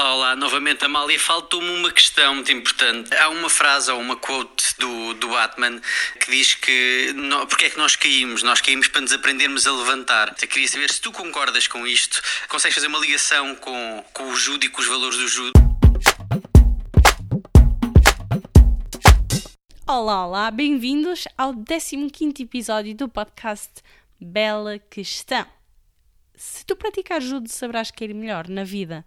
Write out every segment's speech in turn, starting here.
Olá, olá, novamente Amália. Faltou-me uma questão muito importante. Há uma frase ou uma quote do, do Batman que diz que no, porque é que nós caímos? Nós caímos para nos aprendermos a levantar. Eu queria saber se tu concordas com isto, consegues fazer uma ligação com, com o judo e com os valores do judo? Olá, olá, bem-vindos ao 15 episódio do podcast Bela Questão. Se tu praticares judo, saberás cair melhor na vida.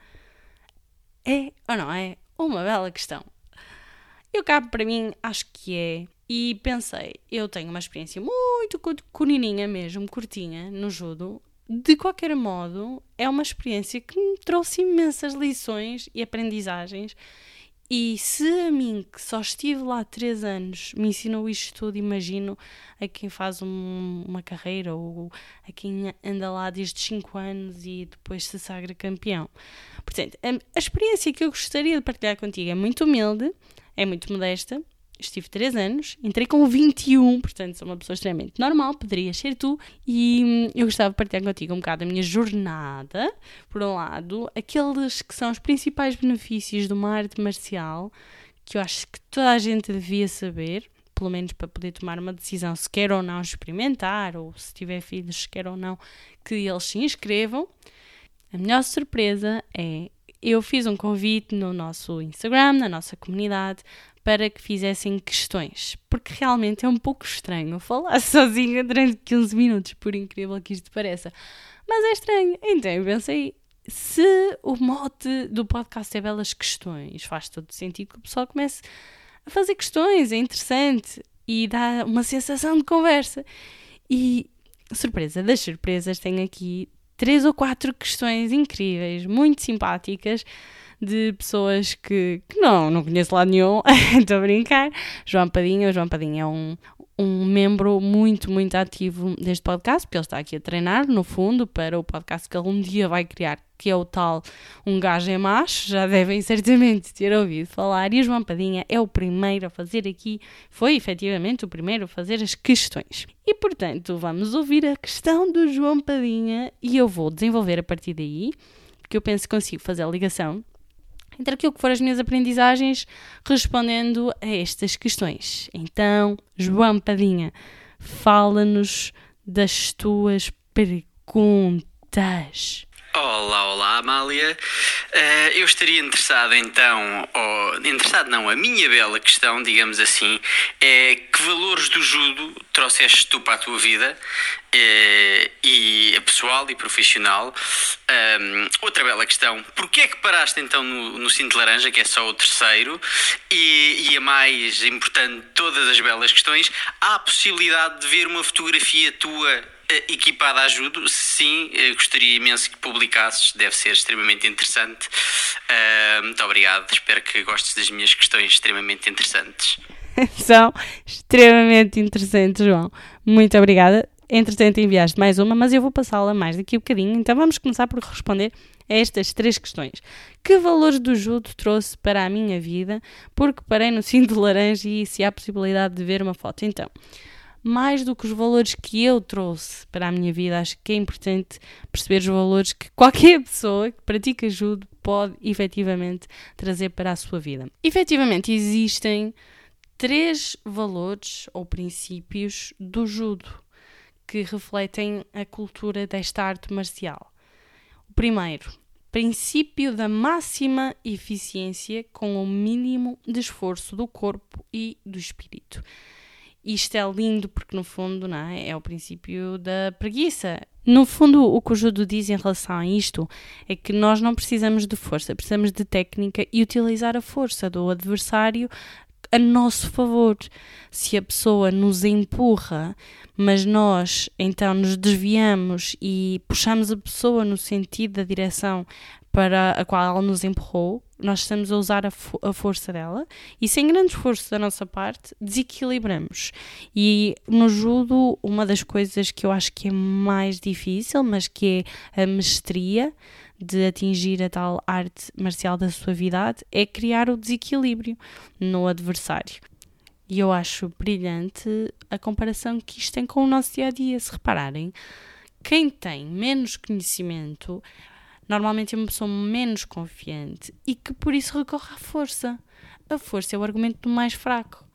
É ou não é? Uma bela questão. Eu cá para mim acho que é. E pensei, eu tenho uma experiência muito curininha mesmo, curtinha, no judo. De qualquer modo, é uma experiência que me trouxe imensas lições e aprendizagens e se a mim, que só estive lá três anos, me ensinou isto tudo, imagino a quem faz um, uma carreira ou a quem anda lá desde cinco anos e depois se sagra campeão. Portanto, a, a experiência que eu gostaria de partilhar contigo é muito humilde, é muito modesta, estive 3 anos, entrei com 21, portanto sou uma pessoa extremamente normal, poderias ser tu, e hum, eu gostava de partilhar contigo um bocado a minha jornada, por um lado, aqueles que são os principais benefícios de uma arte marcial, que eu acho que toda a gente devia saber, pelo menos para poder tomar uma decisão se quer ou não experimentar, ou se tiver filhos, se quer ou não que eles se inscrevam. A melhor surpresa é eu fiz um convite no nosso Instagram, na nossa comunidade, para que fizessem questões, porque realmente é um pouco estranho falar sozinha durante 15 minutos, por incrível que isto pareça. Mas é estranho. Então eu pensei, se o mote do podcast é belas questões, faz todo sentido que o pessoal comece a fazer questões, é interessante e dá uma sensação de conversa. E surpresa das surpresas, tenho aqui três ou quatro questões incríveis, muito simpáticas de pessoas que, que não, não conheço lá nenhum, estou a brincar. João Padinha, o João Padinha é um, um membro muito, muito ativo deste podcast, porque ele está aqui a treinar, no fundo, para o podcast que ele um dia vai criar, que é o tal Um Gajo é Macho, já devem certamente ter ouvido falar, e o João Padinha é o primeiro a fazer aqui, foi efetivamente o primeiro a fazer as questões. E portanto, vamos ouvir a questão do João Padinha, e eu vou desenvolver a partir daí, porque eu penso que consigo fazer a ligação entre aquilo que foram as minhas aprendizagens respondendo a estas questões. Então, João Padinha, fala-nos das tuas perguntas. Olá, olá, Amália. Uh, eu estaria interessado então, ou interessado não, a minha bela questão, digamos assim, é que valores do judo trouxeste tu para a tua vida, uh, e pessoal e profissional. Um, outra bela questão, porquê é que paraste então no, no cinto laranja, que é só o terceiro, e, e a mais importante de todas as belas questões, há a possibilidade de ver uma fotografia tua equipada a ajuda, sim, eh, gostaria imenso que publicasses, deve ser extremamente interessante. Uh, muito obrigado, espero que gostes das minhas questões extremamente interessantes. São extremamente interessantes, João. Muito obrigada. Entretanto, enviaste mais uma, mas eu vou passá-la mais daqui a um bocadinho. Então vamos começar por responder a estas três questões. Que valores do judo trouxe para a minha vida? Porque parei no cinto laranja e se há possibilidade de ver uma foto. Então, mais do que os valores que eu trouxe para a minha vida, acho que é importante perceber os valores que qualquer pessoa que pratica judo pode efetivamente trazer para a sua vida. Efetivamente, existem três valores ou princípios do judo que refletem a cultura desta arte marcial. O primeiro, princípio da máxima eficiência com o mínimo de esforço do corpo e do espírito. Isto é lindo porque, no fundo, não é? é o princípio da preguiça. No fundo, o que o judo diz em relação a isto é que nós não precisamos de força, precisamos de técnica e utilizar a força do adversário a nosso favor. Se a pessoa nos empurra, mas nós então nos desviamos e puxamos a pessoa no sentido da direção para a qual ela nos empurrou, nós estamos a usar a, fo a, força dela e sem grande esforço da nossa parte desequilibramos. E no judo, uma das coisas que eu acho que é mais difícil, mas que é a mestria de atingir a tal arte marcial da suavidade, é criar o desequilíbrio no adversário. E eu acho brilhante a comparação que isto tem com o nosso dia a dia. Se repararem, quem tem menos conhecimento normalmente é uma pessoa menos confiante e que por isso recorre à força. A força é o argumento mais fraco.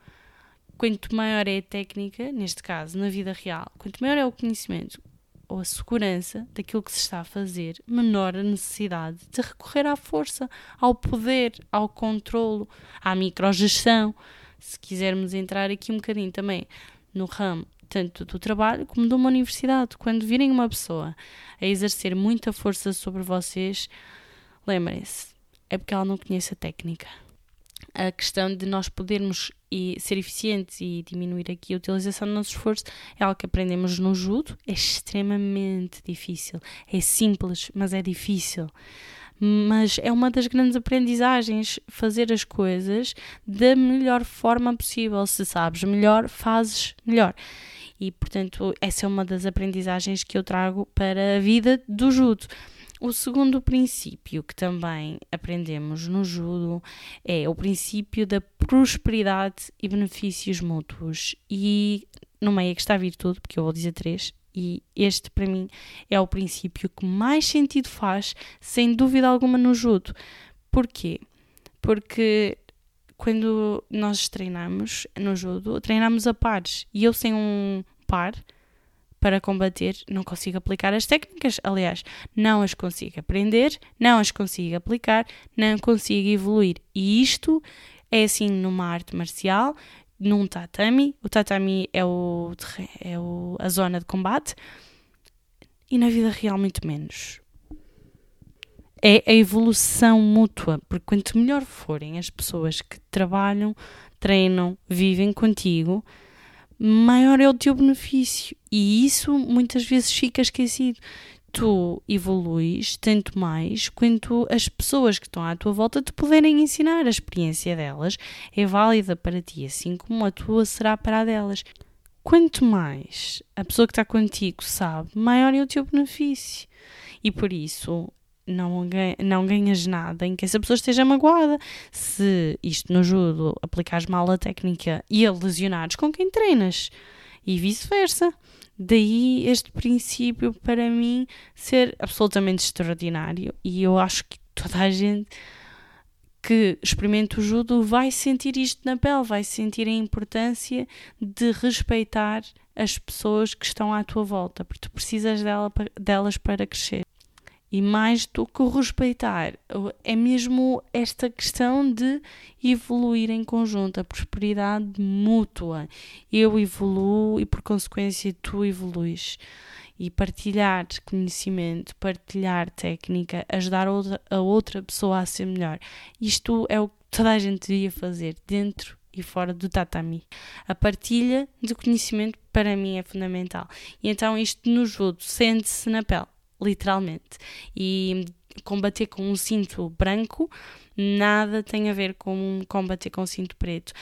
Quanto maior é a técnica, neste caso, na vida real, quanto maior é o conhecimento ou a segurança daquilo que se está a fazer, menor a necessidade de recorrer à força, ao poder, ao controlo, à microgestão. Se quisermos entrar aqui um bocadinho também no ramo tanto do trabalho como de uma universidade. Quando virem uma pessoa a exercer muita força sobre vocês, lembrem-se, é porque ela não conhece a técnica. A questão de nós podermos e ser eficientes e diminuir aqui a utilização do nosso esforço é algo que aprendemos no judo, é extremamente difícil. É simples, mas é difícil mas é uma das grandes aprendizagens fazer as coisas da melhor forma possível. Se sabes melhor, fazes melhor. E, portanto, essa é uma das aprendizagens que eu trago para a vida do judo. O segundo princípio que também aprendemos no judo é o princípio da prosperidade e benefícios mútuos. E no meio é que está a virtude, porque eu vou dizer três, e este para mim é o princípio que mais sentido faz, sem dúvida alguma, no judo. Porquê? Porque quando nós treinamos no judo, treinamos a pares. E eu sem um par para combater não consigo aplicar as técnicas. Aliás, não as consigo aprender, não as consigo aplicar, não consigo evoluir. E isto é assim numa arte marcial, num tatami. O tatami é, o, é o, a zona de combate. E na vida real, muito menos é a evolução mútua, porque quanto melhor forem as pessoas que trabalham, treinam, vivem contigo, maior é o teu benefício. E isso muitas vezes fica esquecido. Tu evoluís tanto mais quanto as pessoas que estão à tua volta te puderem ensinar. A experiência delas é válida para ti, assim como a tua será para a delas. Quanto mais a pessoa que está contigo sabe, maior é o teu benefício. E por isso, não, não ganhas nada em que essa pessoa esteja magoada. Se isto no judo aplicares mal a técnica e a lesionares com quem treinas e vice-versa. Daí este princípio para mim ser absolutamente extraordinário e eu acho que toda a gente que experimenta o judo vai sentir isto na pele, vai sentir a importância de respeitar as pessoas que estão à tua volta, porque tu precisas dela, delas para crescer. E mais do que respeitar, é mesmo esta questão de evoluir em conjunto, a prosperidade mútua. Eu evoluo e, por consequência, tu evoluís. E partilhar conhecimento, partilhar técnica, ajudar a outra pessoa a ser melhor. Isto é o que toda a gente devia fazer, dentro e fora do tatami. A partilha de conhecimento para mim é fundamental. E então isto no judo sente-se na pele literalmente. E combater com um cinto branco nada tem a ver com combater com um cinto preto.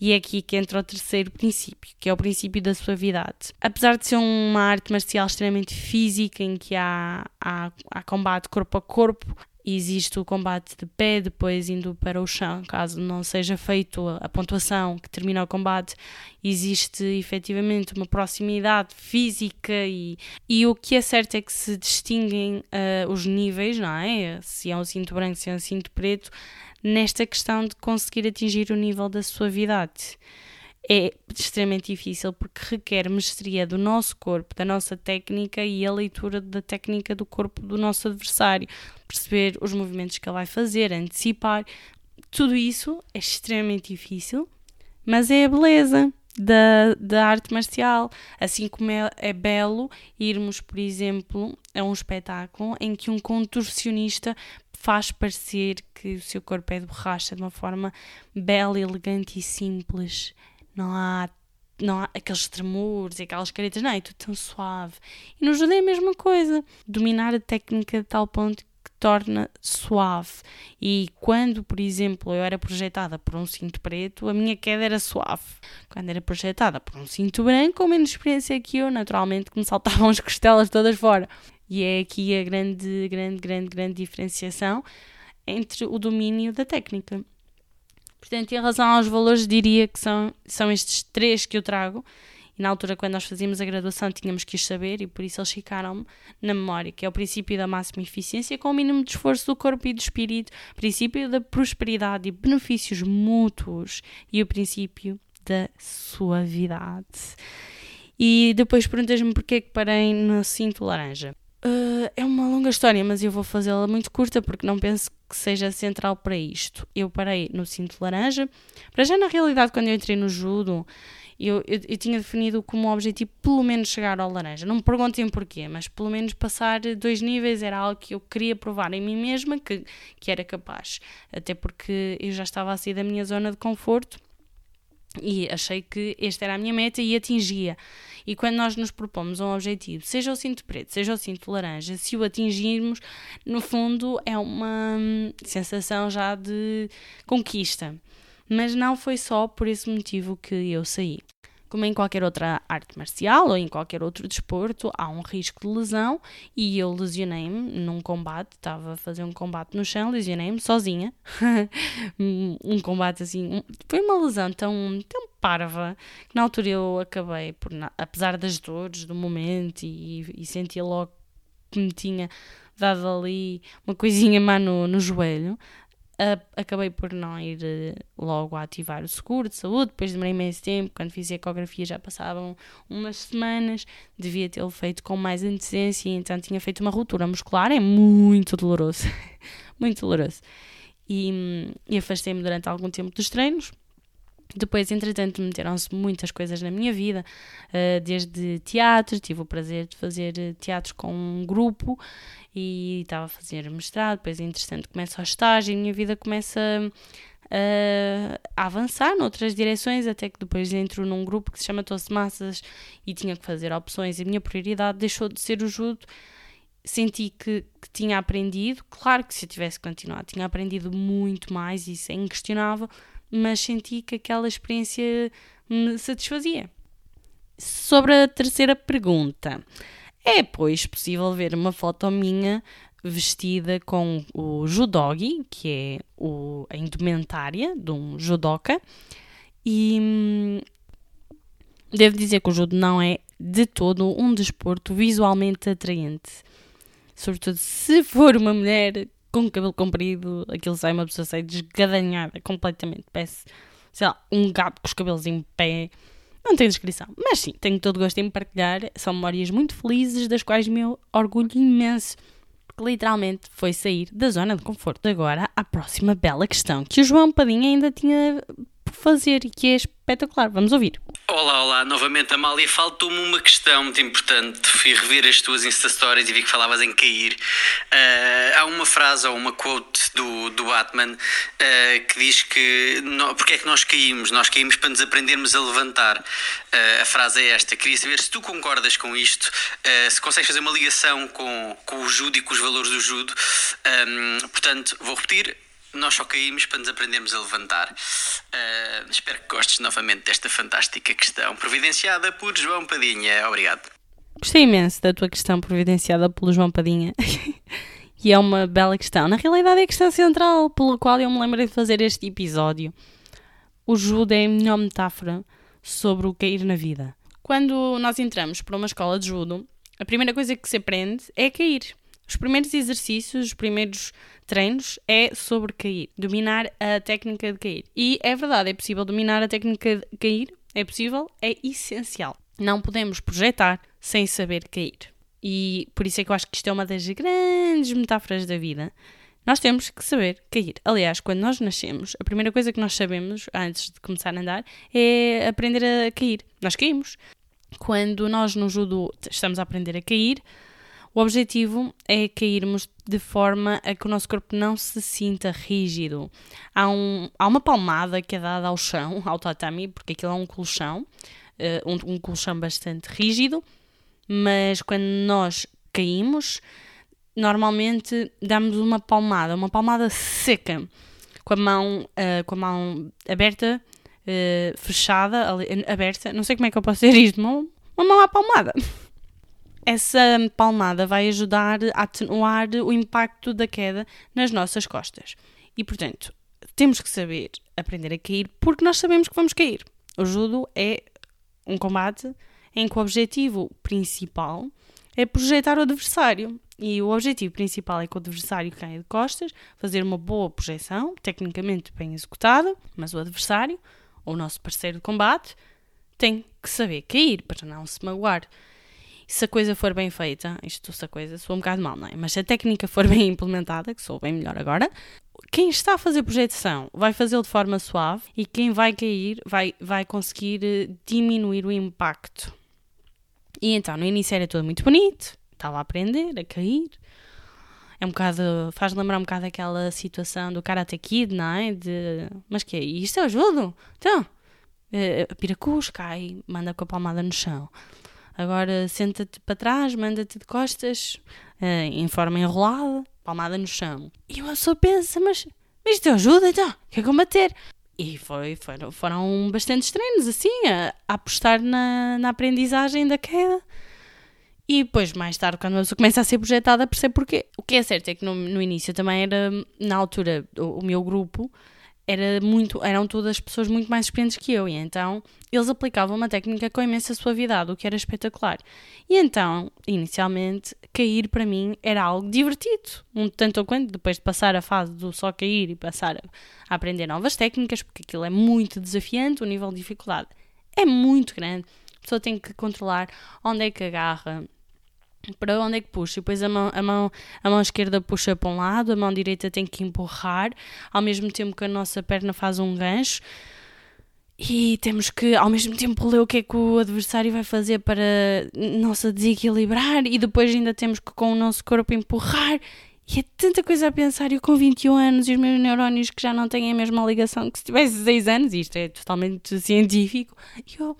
E é aqui que entra o terceiro princípio, que é o princípio da suavidade. Apesar de ser uma arte marcial extremamente física, em que há, há, há combate corpo a corpo, existe o combate de pé, depois indo para o chão, caso não seja feito a pontuação que termina o combate, existe efetivamente uma proximidade física e, e o que é certo é que se distinguem uh, os níveis, não é? Se é um cinto branco, se é um cinto preto, nesta questão de conseguir atingir o nível da suavidade é extremamente difícil porque requer mestria do nosso corpo, da nossa técnica e a leitura da técnica do corpo do nosso adversário, perceber os movimentos que ele vai fazer, antecipar. Tudo isso é extremamente difícil, mas é a beleza da, da arte marcial. Assim como é, é belo irmos, por exemplo, a um espetáculo em que um contorcionista faz parecer que o seu corpo é de borracha de uma forma bela, elegante e simples não há, não há aqueles tremores e aquelas caretas, não, é tudo tão suave. E no judô é a mesma coisa, dominar a técnica de tal ponto que torna suave. E quando, por exemplo, eu era projetada por um cinto preto, a minha queda era suave. Quando era projetada por um cinto branco, com menos experiência que eu, naturalmente que me saltavam as costelas todas fora. E é aqui a grande, grande, grande, grande diferenciação entre o domínio da técnica. Portanto, em relação aos valores, diria que são, são estes três que eu trago E na altura, quando nós fazíamos a graduação, tínhamos que os saber e por isso eles ficaram na memória, que é o princípio da máxima eficiência com o mínimo de esforço do corpo e do espírito, princípio da prosperidade e benefícios mútuos e o princípio da suavidade. E depois perguntas-me porquê que parei no cinto laranja. Uh, é uma longa história, mas eu vou fazê-la muito curta porque não penso que seja central para isto. Eu parei no cinto laranja. Para já, na realidade, quando eu entrei no judo, eu, eu, eu, tinha definido como objetivo pelo menos chegar ao laranja. Não me perguntem porquê, mas pelo menos passar dois níveis era algo que eu queria provar em mim mesma que, que era capaz. Até porque eu já estava a sair da minha zona de conforto e achei que esta era a minha meta e atingia. E quando nós nos propomos um objetivo, seja o cinto preto, seja o cinto laranja, se o atingirmos, no fundo é uma hum, sensação já de conquista. Mas não foi só por esse motivo que eu saí. Como em qualquer outra arte marcial ou em qualquer outro desporto, há um risco de lesão e eu lesionei-me num combate, estava a fazer um combate no chão, lesionei-me sozinha. um combate assim, foi uma lesão tão, tão parva que na altura eu acabei por, apesar das dores do momento e, e sentia logo que me tinha dado ali uma coisinha má no, no joelho, acabei por não ir eh, logo a ativar o seguro de saúde, depois demorei imenso tempo, quando fiz a ecografia já passavam umas semanas, devia tê-lo feito com mais antecedência, então tinha feito uma ruptura muscular, é muito doloroso, muito doloroso. E, e afastei-me durante algum tempo dos treinos, depois, entretanto, meteram-se muitas coisas na minha vida, uh, desde teatro, tive o prazer de fazer eh, teatro com um grupo e estava a fazer mestrado, depois, interessante, começa o estágio e a minha vida começa uh, a avançar noutras direções, até que depois entro num grupo que se chama Massas e tinha que fazer opções e a minha prioridade deixou de ser o judo senti que, que, tinha aprendido. Claro que se eu tivesse continuado, tinha aprendido muito mais, isso é inquestionável, mas senti que aquela experiência me satisfazia. Sobre a terceira pergunta, é pois possível ver uma foto minha vestida com o judogi, que é o, a indumentária de um judoka, e hum, devo dizer que o judo não é de todo um desporto visualmente atraente. Sobretudo se for uma mulher com cabelo comprido, aquilo sai uma pessoa sai desgadanhada completamente. Parece, sei lá, um gato com os cabelos em pé. Não tem descrição. Mas sim, tenho todo gosto em partilhar. São memórias muito felizes, das quais me orgulho imenso. Porque literalmente foi sair da zona de conforto. Agora, a próxima bela questão que o João Padinha ainda tinha fazer e que é espetacular. Vamos ouvir. Olá, olá, novamente Amália. Faltou-me uma questão muito importante. Fui rever as tuas Insta Stories e vi que falavas em cair. Uh, há uma frase ou uma quote do, do Batman uh, que diz que no, porque é que nós caímos? Nós caímos para nos aprendermos a levantar. Uh, a frase é esta. Queria saber se tu concordas com isto, se consegues fazer uma ligação com, com o judo e com os valores do judo. Um, portanto, vou repetir nós só caímos para nos aprendermos a levantar. Uh, espero que gostes novamente desta fantástica questão, providenciada por João Padinha. Obrigado. Gostei imenso da tua questão providenciada pelo João Padinha. e é uma bela questão. Na realidade, é a questão central pela qual eu me lembrei de fazer este episódio. O judo é a melhor metáfora sobre o cair na vida. Quando nós entramos para uma escola de judo, a primeira coisa que se aprende é cair. Os primeiros exercícios, os primeiros treinos é sobre cair, dominar a técnica de cair. E é verdade, é possível dominar a técnica de cair, é possível, é essencial. Não podemos projetar sem saber cair. E por isso é que eu acho que isto é uma das grandes metáforas da vida. Nós temos que saber cair. Aliás, quando nós nascemos, a primeira coisa que nós sabemos antes de começar a andar é aprender a cair. Nós caímos. Quando nós no judo estamos a aprender a cair, o objetivo é cairmos de forma a que o nosso corpo não se sinta rígido. Há, um, há uma palmada que é dada ao chão, ao tatami, porque aquilo é um colchão, uh, um, um colchão bastante rígido, mas quando nós caímos, normalmente damos uma palmada, uma palmada seca, com a mão, uh, com a mão aberta, uh, fechada, aberta, não sei como é que eu posso dizer isto, uma, uma mão à palmada. essa palmada vai ajudar a atenuar o impacto da queda nas nossas costas. E, portanto, temos que saber aprender a cair porque nós sabemos que vamos cair. O judo é um combate em que o objetivo principal é projetar o adversário. E o objetivo principal é que o adversário caia de costas, fazer uma boa projeção, tecnicamente bem executada, mas o adversário, ou o nosso parceiro de combate, tem que saber cair para não se magoar. E se a coisa for bem feita, isto se a coisa sou um bocado mal, não é? Mas se a técnica for bem implementada, que sou bem melhor agora, quem está a fazer projeção vai fazê-lo de forma suave e quem vai cair vai, vai conseguir eh, diminuir o impacto. E então, no início era tudo muito bonito, estava a aprender, a cair. É um bocado, faz lembrar um bocado aquela situação do Karate Kid, não é? De, mas que é isto? Eu ajudo? Então, uh, piracus, cai, manda com a palmada no chão. Agora senta-te para trás, manda-te de costas, uh, em forma enrolada, palmada no chão. E uma pessoa pensa, mas, mas isto ajuda então? Quer combater? E foi, foram, foram bastantes treinos, assim, a, a apostar na, na aprendizagem da queda. E depois, mais tarde, quando a pessoa começa a ser projetada, percebe porquê. O que é certo é que no, no início também era, na altura, o, o meu grupo era muito, eram todas pessoas muito mais experientes que eu, e então eles aplicavam uma técnica com imensa suavidade, o que era espetacular. E então, inicialmente, cair para mim era algo divertido, um tanto ou quanto depois de passar a fase do só cair e passar a aprender novas técnicas, porque aquilo é muito desafiante, o nível de dificuldade é muito grande. A pessoa tem que controlar onde é que agarra, para onde é que puxa? E depois a mão, a, mão, a mão esquerda puxa para um lado, a mão direita tem que empurrar, ao mesmo tempo que a nossa perna faz um gancho. E temos que, ao mesmo tempo, ler o que é que o adversário vai fazer para não se desequilibrar, e depois ainda temos que, com o nosso corpo, empurrar. E é tanta coisa a pensar. Eu, com 21 anos, e os meus neurónios que já não têm a mesma ligação que se tivesse 6 anos, isto é totalmente científico, e eu,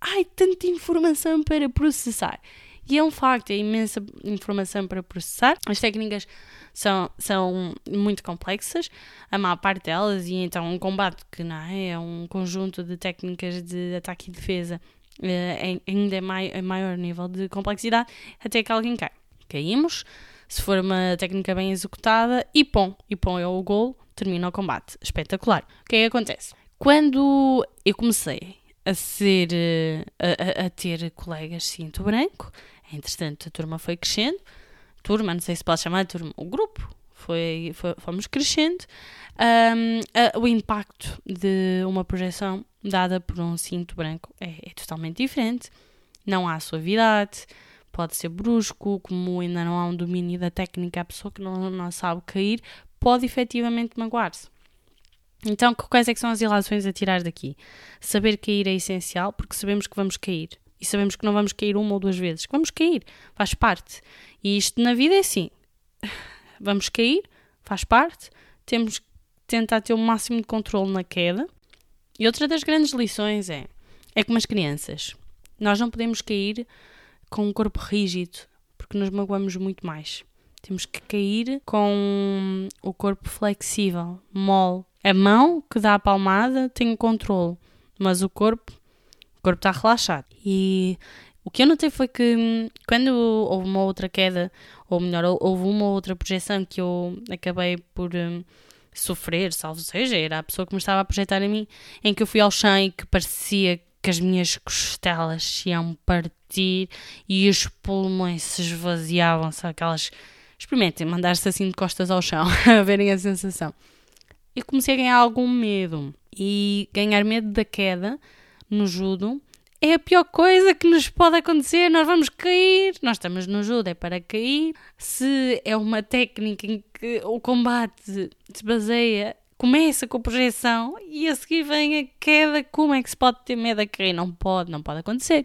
ai, tanta informação para processar. E é um facto, é imensa informação para processar. As técnicas são, são muito complexas, a maior parte delas, e então um combate que não é, é um conjunto de técnicas de ataque e defesa é, ainda é, mai, é maior nível de complexidade, até que alguém cai. Caímos, se for uma técnica bem executada, e pom, e pom é o gol, termina o combate. Espetacular. O que é que acontece? Quando eu comecei a ser a, a, a ter colegas cinto branco, Entretanto, a turma foi crescendo. Turma, não sei se pode chamar de turma, o grupo. Foi, foi fomos crescendo. Um, a, o impacto de uma projeção dada por um cinto branco é, é totalmente diferente. Não há suavidade, pode ser brusco, como ainda não há um domínio da técnica, a pessoa que não, não sabe cair pode efetivamente magoar-se. Então, quais é são as ilações a tirar daqui? Saber cair é essencial, porque sabemos que vamos cair e sabemos que não vamos cair uma ou duas vezes. Vamos cair, faz parte. E isto na vida é assim: vamos cair, faz parte, temos que tentar ter o máximo de controle na queda. E outra das grandes lições é: é como as crianças. Nós não podemos cair com um corpo rígido, porque nos magoamos muito mais. Temos que cair com o corpo flexível, mole. A mão que dá a palmada tem o controle, mas o corpo o corpo está relaxado. E o que eu notei foi que hum, quando houve uma outra queda, ou melhor, houve uma outra projeção que eu acabei por um, sofrer, salvo seja, era a pessoa que me estava a projetar a mim, em que eu fui ao chão e que parecia que as minhas costelas iam partir e os pulmões se esvaziavam, sabe? Aquelas. Experimentem mandar-se assim de costas ao chão, a verem a sensação. Eu comecei a ganhar algum medo. E ganhar medo da queda no judo é a pior coisa que nos pode acontecer. Nós vamos cair. Nós estamos no judo, é para cair. Se é uma técnica em que o combate se baseia, começa com a projeção e a seguir vem a queda. Como é que se pode ter medo a cair? Não pode, não pode acontecer.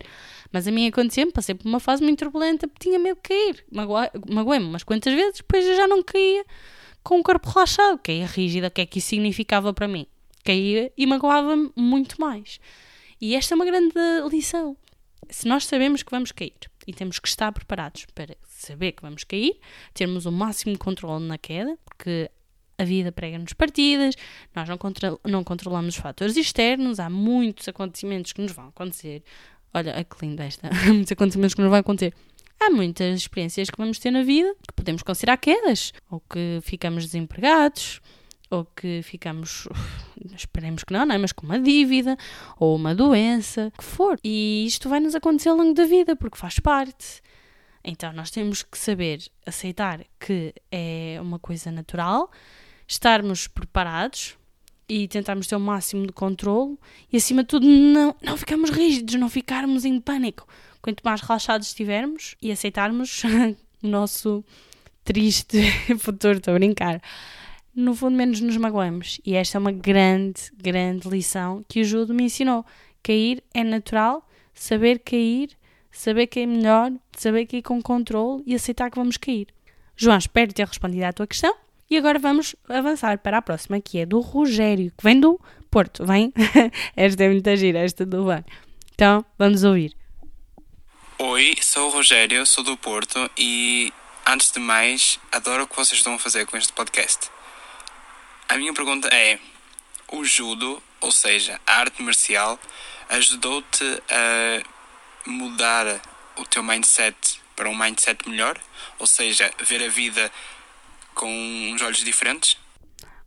Mas a mim aconteceu-me, passei por uma fase muito turbulenta, tinha medo de cair. Magoei-me umas quantas vezes, depois eu já não caía com o corpo relaxado. Caía rígida, o que é que isso significava para mim? Caía e magoava-me muito mais. E esta é uma grande lição. Se nós sabemos que vamos cair e temos que estar preparados para saber que vamos cair, termos o máximo controle na queda, porque a vida prega-nos partidas, nós não, control não controlamos os fatores externos, há muitos acontecimentos que nos vão acontecer. Olha, que lindo esta. muitos acontecimentos que nos vão acontecer. Há muitas experiências que vamos ter na vida que podemos considerar quedas, ou que ficamos desempregados, ou que ficamos, esperemos que não, não é? Mas com uma dívida ou uma doença, o que for. E isto vai nos acontecer ao longo da vida, porque faz parte. Então nós temos que saber aceitar que é uma coisa natural, estarmos preparados e tentarmos ter o máximo de controle e acima de tudo não, não ficarmos rígidos, não ficarmos em pânico. Quanto mais relaxados estivermos e aceitarmos o nosso triste futuro, estou a brincar. No fundo, menos nos magoamos. E esta é uma grande, grande lição que o judo me ensinou. Cair é natural, saber cair, saber que é melhor, saber cair com controle e aceitar que vamos cair. João, espero ter respondido à tua questão. E agora vamos avançar para a próxima, que é do Rogério, que vem do Porto. Vem? esta é muita gira, esta do Van. Então, vamos ouvir. Oi, sou o Rogério, sou do Porto e, antes de mais, adoro o que vocês estão a fazer com este podcast. A minha pergunta é: o judo, ou seja, a arte marcial, ajudou-te a mudar o teu mindset para um mindset melhor? Ou seja, ver a vida com uns olhos diferentes?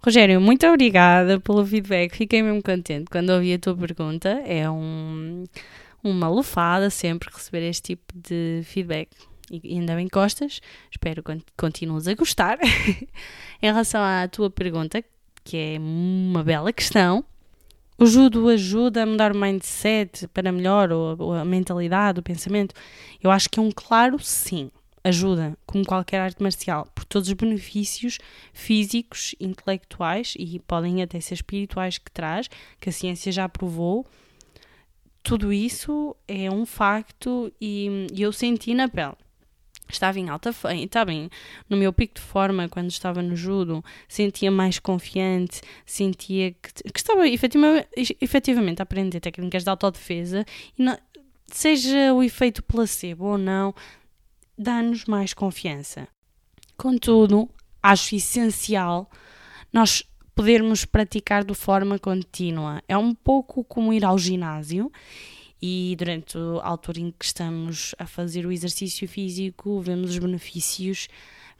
Rogério, muito obrigada pelo feedback. Fiquei mesmo contente quando ouvi a tua pergunta. É um, uma lufada sempre receber este tipo de feedback. E ainda bem que gostas. Espero que continues a gostar. em relação à tua pergunta, que é uma bela questão, o judo ajuda a mudar o mindset para melhor, ou, ou a mentalidade, o pensamento? Eu acho que é um claro sim ajuda, como qualquer arte marcial, por todos os benefícios físicos, intelectuais e podem até ser espirituais que traz, que a ciência já provou. Tudo isso é um facto e, eu senti na pele. Estava em alta feia, está bem, no meu pico de forma, quando estava no judo, sentia mais confiante, sentia que, que estava efetivamente, efetivamente a aprender técnicas de autodefesa e não, seja o efeito placebo ou não, dá-nos mais confiança. Contudo, acho essencial nós podermos praticar de forma contínua. É um pouco como ir ao ginásio e durante a altura em que estamos a fazer o exercício físico, vemos os benefícios,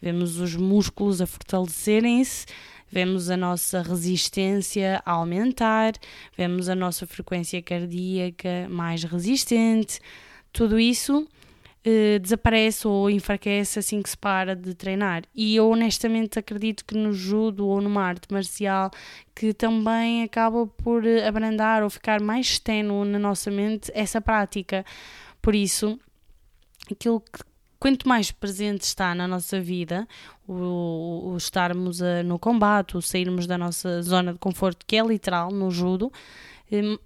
vemos os músculos a fortalecerem-se, vemos a nossa resistência a aumentar, vemos a nossa frequência cardíaca mais resistente. Tudo isso eh, desaparece ou enfraquece assim que se para de treinar. E eu honestamente acredito que no judo ou numa arte marcial que também acaba por eh, abrandar ou ficar mais ténue na nossa mente essa prática. Por isso, aquilo que quanto mais presente está na nossa vida, o, o estarmos a, no combate, o sairmos da nossa zona de conforto, que é literal no judo, eh,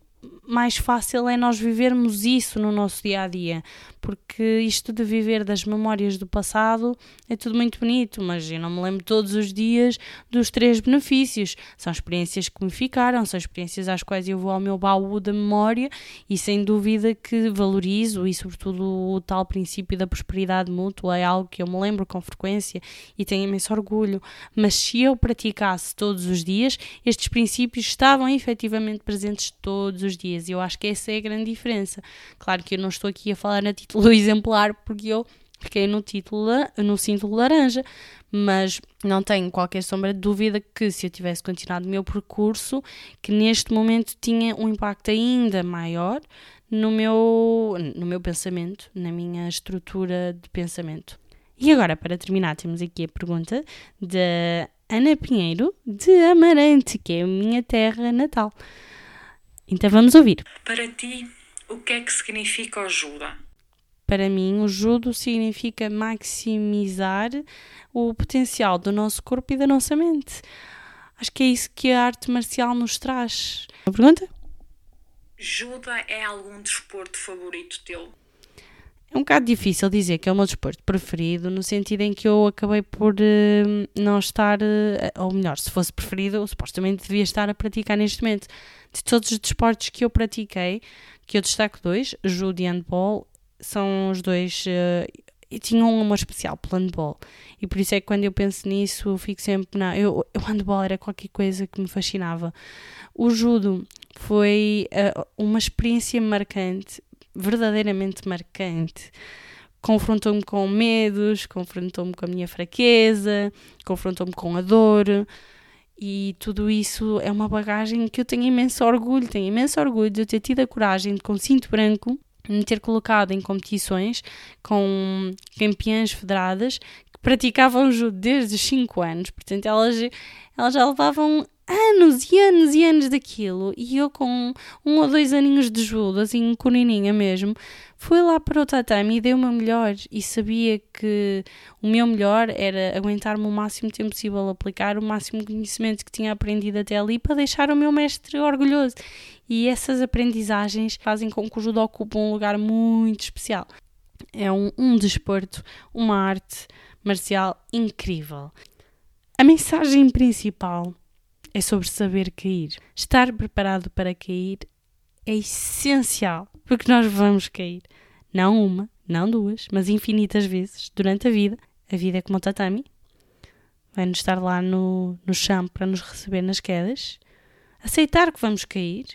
mais fácil é nós vivermos isso no nosso dia a dia, porque isto de viver das memórias do passado é tudo muito bonito, mas eu não me lembro todos os dias dos três benefícios. São experiências que me ficaram, são experiências às quais eu vou ao meu baú da memória e sem dúvida que valorizo e, sobretudo, o tal princípio da prosperidade mútua é algo que eu me lembro com frequência e tenho imenso orgulho. Mas se eu praticasse todos os dias, estes princípios estavam efetivamente presentes todos os os dias. E eu acho que essa é a grande diferença. Claro que eu não estou aqui a falar a título exemplar, porque eu fiquei no título, no cinto laranja, mas não tenho qualquer sombra de dúvida que se eu tivesse continuado o meu percurso, que neste momento tinha um impacto ainda maior no meu, no meu pensamento, na minha estrutura de pensamento. E agora, para terminar, temos aqui a pergunta da Ana Pinheiro, de Amarante, que é a minha terra natal. Então vamos ouvir. Para ti, o que é que significa o judo? Para mim, o judo significa maximizar o potencial do nosso corpo e da nossa mente. Acho que é isso que a arte marcial nos traz. Uma pergunta? Judo é algum desporto favorito teu? É um bocado difícil dizer que é o meu desporto preferido, no sentido em que eu acabei por uh, não estar, uh, ou melhor, se fosse preferido, supostamente devia estar a praticar neste momento de todos os desportos que eu pratiquei, que eu destaco dois, judo e handball, são os dois. Uh, e tinham um amor especial pelo handball. E por isso é que quando eu penso nisso, eu fico sempre. Não, eu, o handball era qualquer coisa que me fascinava. O judo foi uh, uma experiência marcante, verdadeiramente marcante. Confrontou-me com medos, confrontou-me com a minha fraqueza, confrontou-me com a dor E tudo isso é uma bagagem que eu tenho imenso orgulho, tenho imenso orgulho de eu ter tido a coragem de, com cinto branco, me ter colocado em competições com campeãs federadas que praticavam judo desde os 5 anos. Portanto, elas, elas já levavam anos e anos e anos daquilo. E eu, com um ou dois aninhos de judo, assim, corininha mesmo, fui lá para o tatame e dei o meu melhor. E sabia que o meu melhor era aguentar-me o máximo tempo possível, aplicar o máximo conhecimento que tinha aprendido até ali para deixar o meu mestre orgulhoso. E essas aprendizagens fazem com que o judo ocupe um lugar muito especial. É um, um desporto, uma arte marcial incrível. A mensagem principal é sobre saber cair. Estar preparado para cair é essencial, porque nós vamos cair. Não uma, não duas, mas infinitas vezes durante a vida. A vida é como o tatami. Vai-nos estar lá no, no chão para nos receber nas quedas. Aceitar que vamos cair,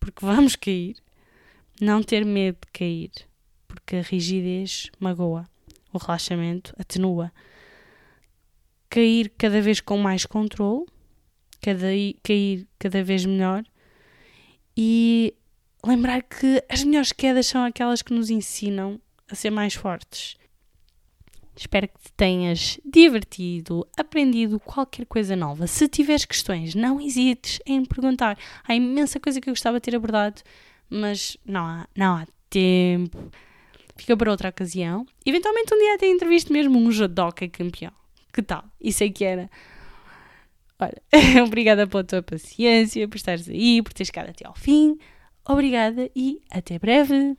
porque vamos cair. Não ter medo de cair, porque a rigidez magoa. O relaxamento atenua. Cair cada vez com mais controle cada, cair cada vez melhor e lembrar que as melhores quedas são aquelas que nos ensinam a ser mais fortes. Espero que te tenhas divertido, aprendido qualquer coisa nova. Se tiveres questões, não hesites em perguntar. Há imensa coisa que eu gostava de ter abordado, mas não há, não há tempo. Fica para outra ocasião. Eventualmente um dia até entrevisto mesmo um judoka campeão. Que tal? Isso é que era Olha, obrigada pela tua paciência, por estares aí, por teres ficado até ao fim. Obrigada e até breve.